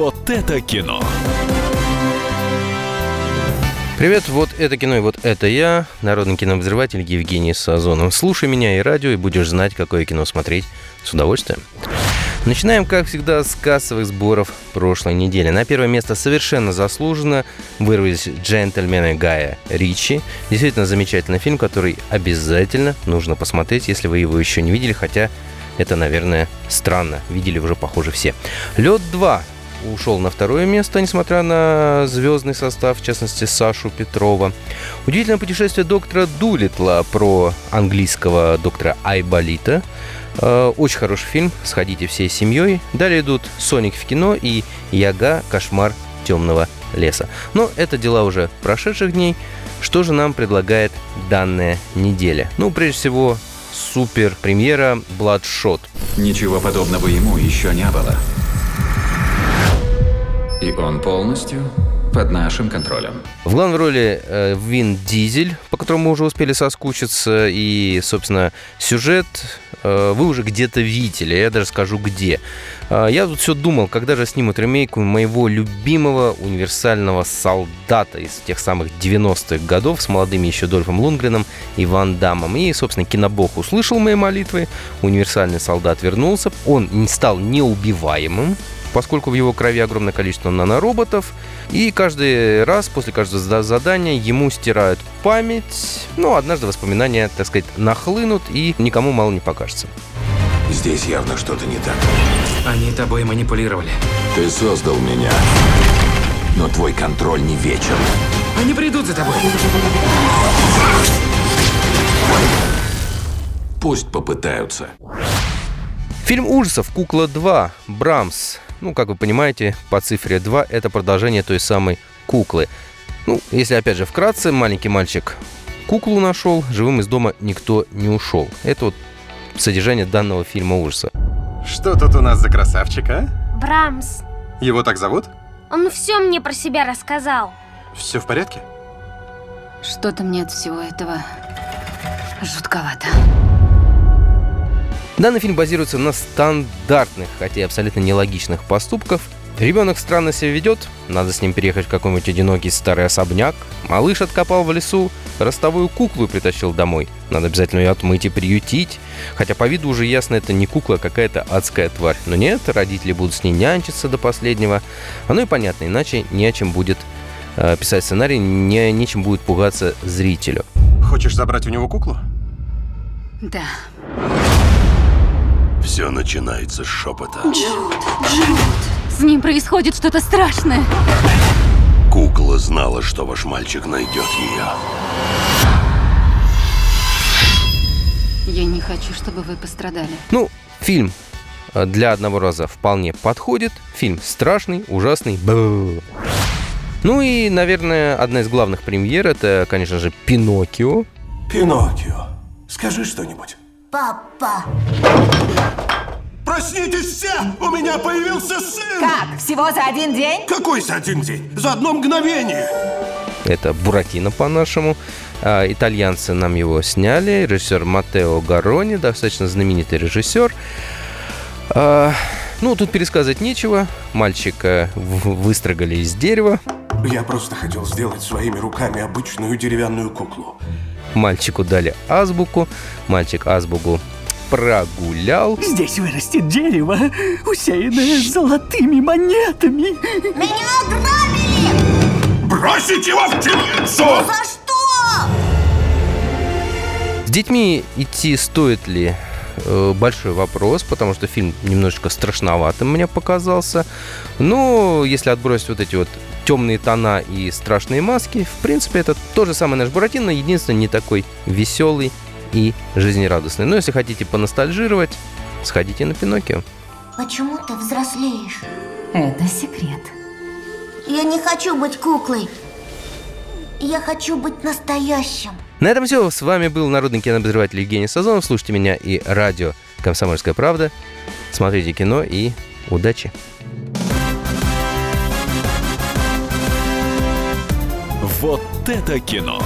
Вот это кино. Привет, вот это кино и вот это я, народный кинообозреватель Евгений Сазонов. Слушай меня и радио, и будешь знать, какое кино смотреть с удовольствием. Начинаем, как всегда, с кассовых сборов прошлой недели. На первое место совершенно заслуженно вырвались «Джентльмены» Гая Ричи. Действительно замечательный фильм, который обязательно нужно посмотреть, если вы его еще не видели, хотя это, наверное, странно. Видели уже, похоже, все. «Лед 2» ушел на второе место, несмотря на звездный состав, в частности, Сашу Петрова. Удивительное путешествие доктора Дулитла про английского доктора Айболита. Э, очень хороший фильм, сходите всей семьей. Далее идут «Соник в кино» и «Яга. Кошмар темного леса». Но это дела уже прошедших дней. Что же нам предлагает данная неделя? Ну, прежде всего, супер премьера «Бладшот». Ничего подобного ему еще не было. И он полностью под нашим контролем. В главной роли э, Вин Дизель, по которому мы уже успели соскучиться, и, собственно, сюжет э, вы уже где-то видели, я даже скажу где. Э, я тут все думал, когда же снимут ремейк моего любимого универсального солдата из тех самых 90-х годов с молодыми еще Дольфом Лунгреном и Ван Дамом. И, собственно, кинобог услышал мои молитвы, универсальный солдат вернулся, он стал неубиваемым, поскольку в его крови огромное количество нанороботов, и каждый раз после каждого задания ему стирают память, ну, однажды воспоминания, так сказать, нахлынут, и никому мало не покажется. Здесь явно что-то не так. Они тобой манипулировали. Ты создал меня, но твой контроль не вечен. Они придут за тобой. Пусть попытаются. Фильм ужасов «Кукла 2», Брамс. Ну, как вы понимаете, по цифре 2 это продолжение той самой куклы. Ну, если опять же вкратце, маленький мальчик куклу нашел, живым из дома никто не ушел. Это вот содержание данного фильма ужаса. Что тут у нас за красавчик, а? Брамс. Его так зовут? Он все мне про себя рассказал. Все в порядке? Что-то мне от всего этого жутковато. Данный фильм базируется на стандартных, хотя и абсолютно нелогичных поступках. Ребенок странно себя ведет, надо с ним переехать в какой-нибудь одинокий старый особняк. Малыш откопал в лесу ростовую куклу и притащил домой. Надо обязательно ее отмыть и приютить. Хотя по виду уже ясно, это не кукла, а какая-то адская тварь. Но нет, родители будут с ней нянчиться до последнего. Оно и понятно, иначе не о чем будет э, писать сценарий, не, нечем будет пугаться зрителю. Хочешь забрать у него куклу? Да. Все начинается с шепота. С ним происходит что-то страшное. Кукла знала, что ваш мальчик найдет ее. Я не хочу, чтобы вы пострадали. Ну, фильм э, для одного раза вполне подходит. Фильм страшный, ужасный. Бу. Ну и, наверное, одна из главных премьер это, конечно же, Пиноккио. Пиноккио, скажи что-нибудь. Папа. Проснитесь все! У меня появился сын! Как? Всего за один день? Какой за один день? За одно мгновение! Это Буратино по-нашему. А, итальянцы нам его сняли. Режиссер Матео Гарони, достаточно знаменитый режиссер. А, ну, тут пересказывать нечего. Мальчика выстрогали из дерева. Я просто хотел сделать своими руками обычную деревянную куклу. Мальчику дали азбуку. Мальчик азбуку прогулял. Здесь вырастет дерево, усеянное золотыми монетами. Меня ограбили! Бросить его в темницу! За что? С детьми идти стоит ли? Э, Большой вопрос, потому что фильм немножечко страшноватым мне показался. Но если отбросить вот эти вот темные тона и страшные маски, в принципе, это тот же самый наш Буратино, единственное, не такой веселый и жизнерадостный. Но если хотите поностальжировать, сходите на Пиноккио. Почему ты взрослеешь? Это секрет. Я не хочу быть куклой. Я хочу быть настоящим. На этом все. С вами был народный кинообозреватель Евгений Сазонов. Слушайте меня и радио «Комсомольская правда». Смотрите кино и удачи! Вот это кино.